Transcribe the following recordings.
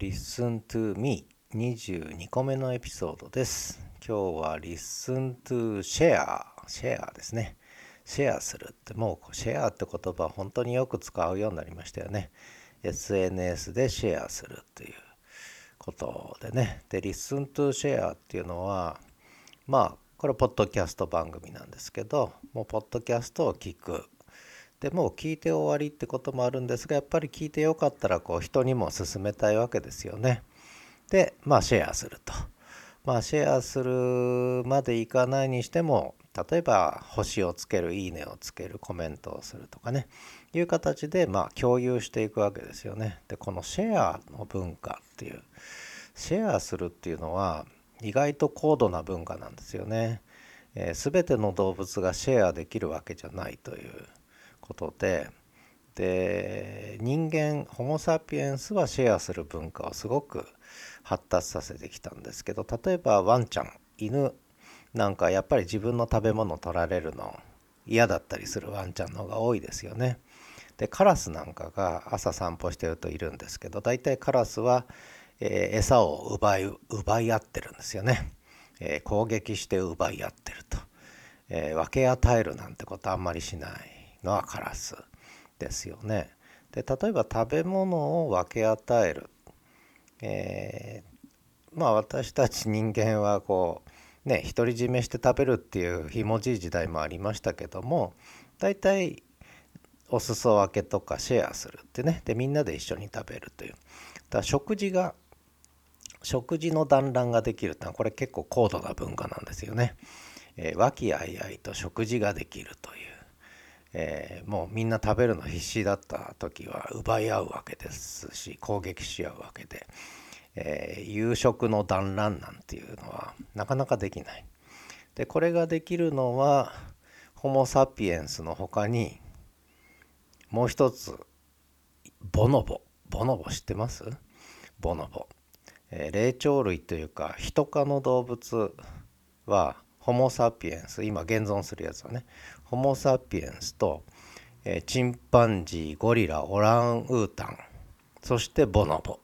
Listen to Me 22個目のエピソードです。今日は Listen to Share シェアですね。シェアするってもうシェアって言葉本当によく使うようになりましたよね。SNS でシェアするということでね。で Listen to Share っていうのはまあこれポッドキャスト番組なんですけどもうポッドキャストを聞くでもう聞いて終わりってこともあるんですがやっぱり聞いてよかったらこう人にも勧めたいわけですよね。でまあシェアすると。まあシェアするまでいかないにしても例えば星をつけるいいねをつけるコメントをするとかねいう形でまあ共有していくわけですよね。でこのシェアの文化っていうシェアするっていうのは意外と高度な文化なんですよね。えー、全ての動物がシェアできるわけじゃないということでで人間ホモ・サピエンスはシェアする文化をすごく発達させてきたんですけど例えばワンちゃん犬なんかやっぱり自分の食べ物取られるの嫌だったりするワンちゃんの方が多いですよね。でカラスなんかが朝散歩してるといるんですけど大体カラスは、えー、餌を奪い奪い合ってるんですよね。えー、攻撃して奪い合ってると、えー、分け与えるなんてことあんまりしないのはカラスですよね。で例えば食べ物を分け与える、えー、まあ私たち人間はこうね独り占めして食べるっていうひもじい時代もありましたけども大体お裾分けとかシェアするってねでみんなで一緒に食べるというだから食事が食事の団らんができるってのはこれ結構高度な文化なんですよね。えー、和気あいあいと食事ができるというえー、もうみんな食べるの必死だった時は奪い合うわけですし攻撃し合うわけで、えー、夕食の団らんなんていうのはなかなかできない。でこれができるのはホモ・サピエンスの他にもう一つボノボ。ボノボ知ってます？ボノボ、えー、霊長類というかヒト科の動物はホモ・サピエンス今現存するやつはねホモ・サピエンスと、えー、チンパンジーゴリラオランウータンそしてボノボ、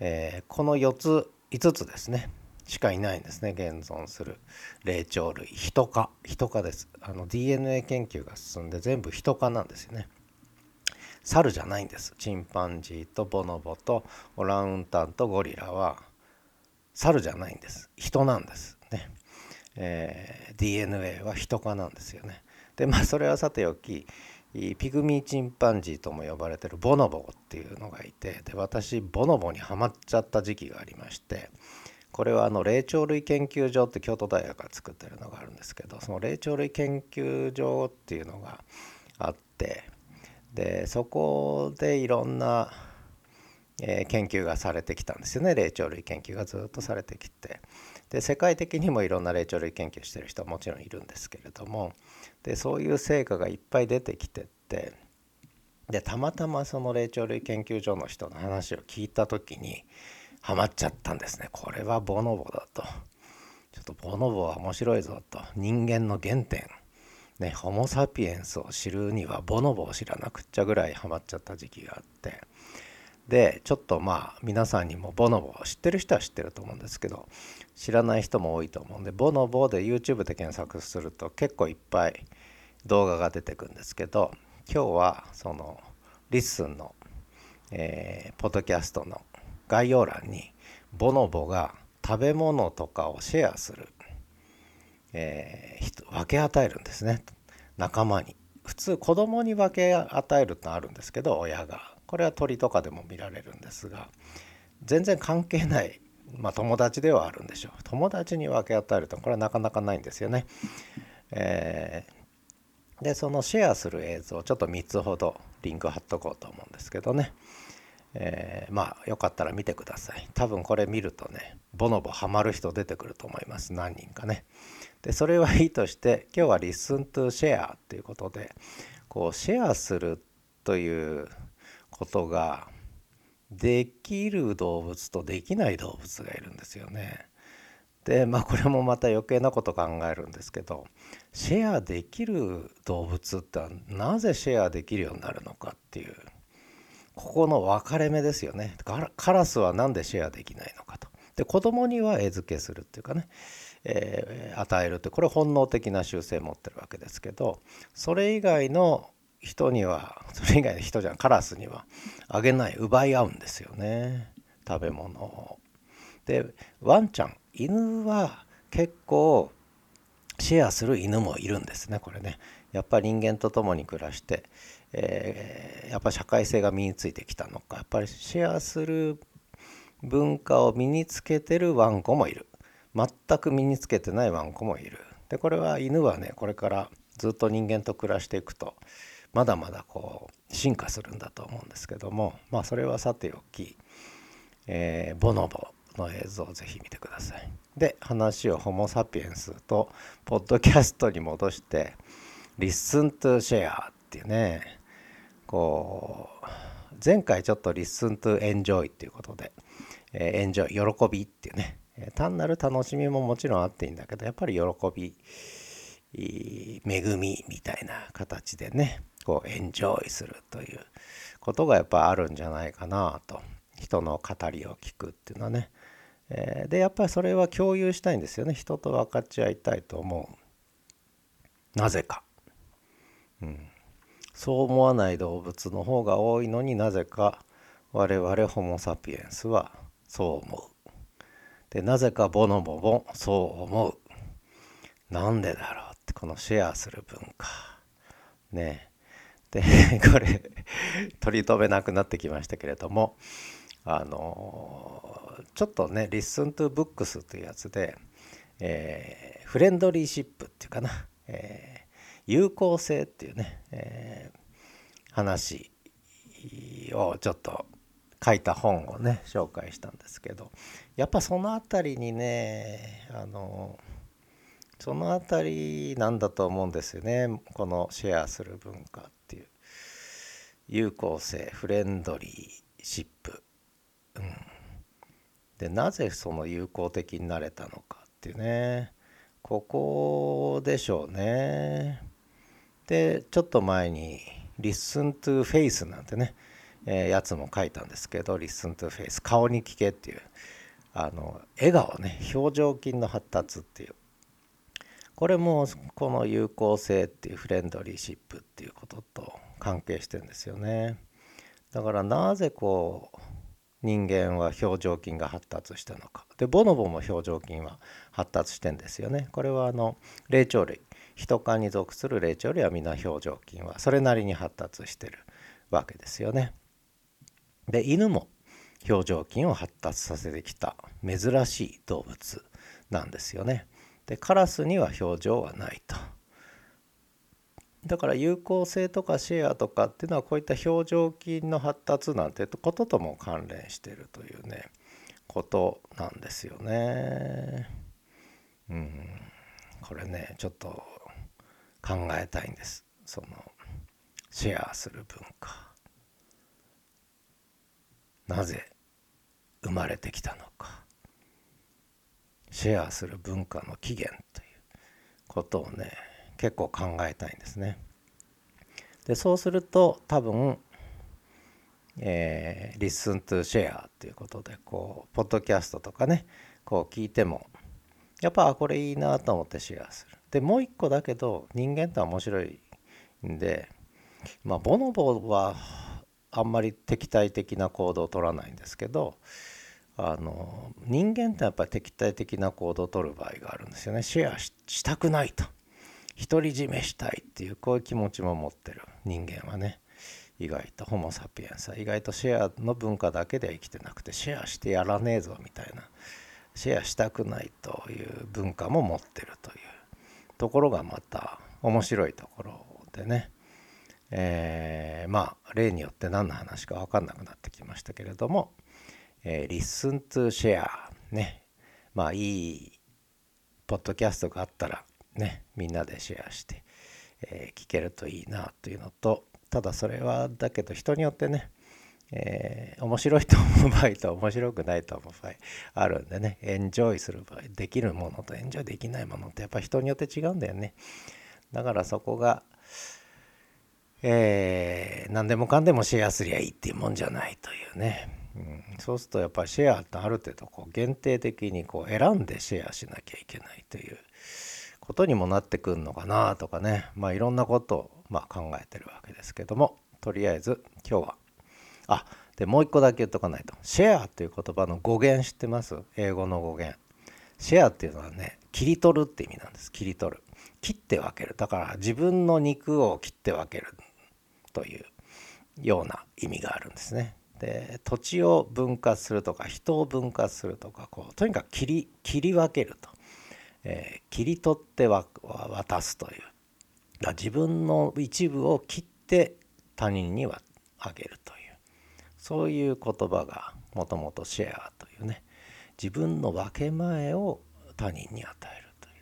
えー、この4つ5つですね。しかいないんですね。現存する霊長類。ヒト科。ヒト科です。あの DNA 研究が進んで全部ヒト科なんですよね。猿じゃないんです。チンパンジーとボノボとオランウータンとゴリラは猿じゃないんです。人なんです。ね。えー、DNA はヒト科なんですよね。でまあそれはさておきピグミーチンパンジーとも呼ばれてるボノボっていうのがいてで私ボノボにはまっちゃった時期がありましてこれはあの霊長類研究所って京都大学が作ってるのがあるんですけどその霊長類研究所っていうのがあってでそこでいろんな、えー、研究がされてきたんですよね霊長類研究がずっとされてきてで世界的にもいろんな霊長類研究してる人はもちろんいるんですけれどもでそういう成果がいっぱい出てきてってでたまたまその霊長類研究所の人の話を聞いた時にハマっちゃったんですね。これはボノボだと。ちょっとボノボは面白いぞと。人間の原点。ねホモ・サピエンスを知るにはボノボを知らなくっちゃぐらいハマっちゃった時期があって。でちょっとまあ皆さんにもボノボ知ってる人は知ってると思うんですけど知らない人も多いと思うんでボノボで YouTube で検索すると結構いっぱい動画が出てくるんですけど今日はその LISTEN の、えー、ポッドキャストの概要欄にボノボが食べ物とかをシェアする、えー、分け与えるんですね。仲間に。普通子供に分け与えるってあるんですけど親が。これは鳥とかでも見られるんですが全然関係ないまあ友達ではあるんでしょう。友達に分け与えるとこれはなかなかないんですよね。えー、でそのシェアする映像ちょっと3つほどリンク貼っとこうと思うんですけどね、えー、まあよかったら見てください。多分これ見るとねボノボハマる人出てくると思います。何人かね。でそれはいいとして今日は Listen to Share っていうことでこうシェアするということができる動物とできない動物がいるんですよね。でまあこれもまた余計なこと考えるんですけどシェアできる動物ってなぜシェアできるようになるのかっていうここの分かれ目ですよねカラスは何でシェアできないのかとで子供には餌付けするっていうかね、えー、与えるってこれ本能的な習性持ってるわけですけどそれ以外の人にはそれ以外の人じゃんカラスにはあげない奪い合うんですよね。食べ物を。でワンちゃん犬は結構シェアする犬もいるんですねこれね。やっぱり人間と共に暮らして、えー、やっぱ社会性が身についてきたのかやっぱりシェアする文化を身につけてるワンコもいる。全く身につけてないワンコもいる。でこれは犬はねこれからずっと人間と暮らしていくとまだまだこう進化するんだと思うんですけどもまあそれはさておき、えー、ボノボの映像をぜひ見てください。で話をホモ・サピエンスとポッドキャストに戻して「Listen to Share」っていうねこう前回ちょっと「Listen to Enjoy」っていうことで「えー、エンジョイ喜び」っていうね単なる楽しみももちろんあっていいんだけどやっぱり喜び恵みみたいな形でねこうエンジョイするということがやっぱあるんじゃないかなと。人の語りを聞くっていうのはね。え、でやっぱりそれは共有したいんですよね。人と分かち合いたいと思う。なぜか、うん、そう思わない動物の方が多いのになぜか。我々ホモ・サピエンスはそう思う。でなぜかボノボもそう思う。なんでだろうってこのシェアする文化。ね。えで これ取り留めなくなってきましたけれどもあのちょっとね「Listen to Books」というやつで、えー、フレンドリーシップっていうかな、えー、有効性っていうね、えー、話をちょっと書いた本をね紹介したんですけどやっぱその辺りにねあのその辺りなんだと思うんですよね。このシェアする文化っていう。有効性フレンドリーシップ、うん、でなぜその友好的になれたのかっていうね。ここでしょうね。でちょっと前に「Listen to Face」なんてね、えー、やつも書いたんですけど「Listen to Face」顔に聞けっていうあの笑顔ね表情筋の発達っていう。これもこの有効性っていうフレンドリーシップっていうことと関係してるんですよね。だからなぜこう人間は表情筋が発達したのか。でボノボも表情筋は発達してんですよね。これはあの霊長類。人科に属する霊長類は皆表情筋はそれなりに発達してるわけですよね。で犬も表情筋を発達させてきた珍しい動物なんですよね。でカラスには表情はないとだから有効性とかシェアとかっていうのはこういった表情筋の発達なんてこととも関連してるというねことなんですよね。うん、これねちょっと考えたいんです。そのシェアする文化。なぜ生まれてきたのか。シェアする文化の起源ということをね結構考えたいんですね。でそうすると多分えー、Listen to Share っていうことでこうポッドキャストとかねこう聞いてもやっぱこれいいなと思ってシェアする。でもう一個だけど人間って面白いんでまあボノボはあんまり敵対的な行動を取らないんですけどあの人間ってやっぱり敵対的な行動を取る場合があるんですよね。シェアしたくないと。独り占めしたいっていうこういう気持ちも持ってる。人間はね。意外とホモ・サピエンスは。意外とシェアの文化だけでは生きてなくてシェアしてやらねえぞみたいな。シェアしたくないという文化も持ってるという。ところがまた面白いところでね、えー、まあ例によって何の話か分かんなくなってきましたけれども、えー、Listen to Share ね。まあいいポッドキャストがあったらねみんなでシェアして、えー、聞けるといいなというのとただそれはだけど人によってね、えー、面白いと思う場合と面白くないと思う場合あるんでね。エンジョイする場合できるものとエンジョイできないものってやっぱ人によって違うんだよね。だからそこが、えー、何でもかんでもシェアすりゃいいっていうもんじゃないというね、そうするとやっぱりシェアってある程度こう限定的にこう選んでシェアしなきゃいけないということにもなってくるのかなとかね。まあいろんなことをま考えてるわけですけども。とりあえず今日は。あでもう一個だけ言っとかないと。シェアっていう言葉の語源知ってます？英語の語源。シェアっていうのはね切り取るって意味なんです。切り取る。切って分ける。だから自分の肉を切って分けるというような意味があるんですね。で土地を分割するとか人を分割するとかこうとにかく切り切り分けると、えー、切り取っては渡すという。だ自分の一部を切って他人にはあげるという。そういう言葉がもともとシェアというね。自分の分け前を他人に与えるという、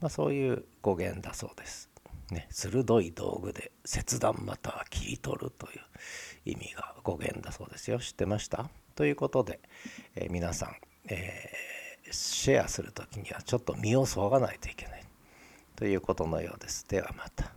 まあ、そういう語源だそうです。ね、鋭い道具で切断または切り取るという意味が語源だそうですよ。知ってました？ということで、えー、皆さん、えー、シェアする時にはちょっと身をそがないといけない。ということのようです。ではまた。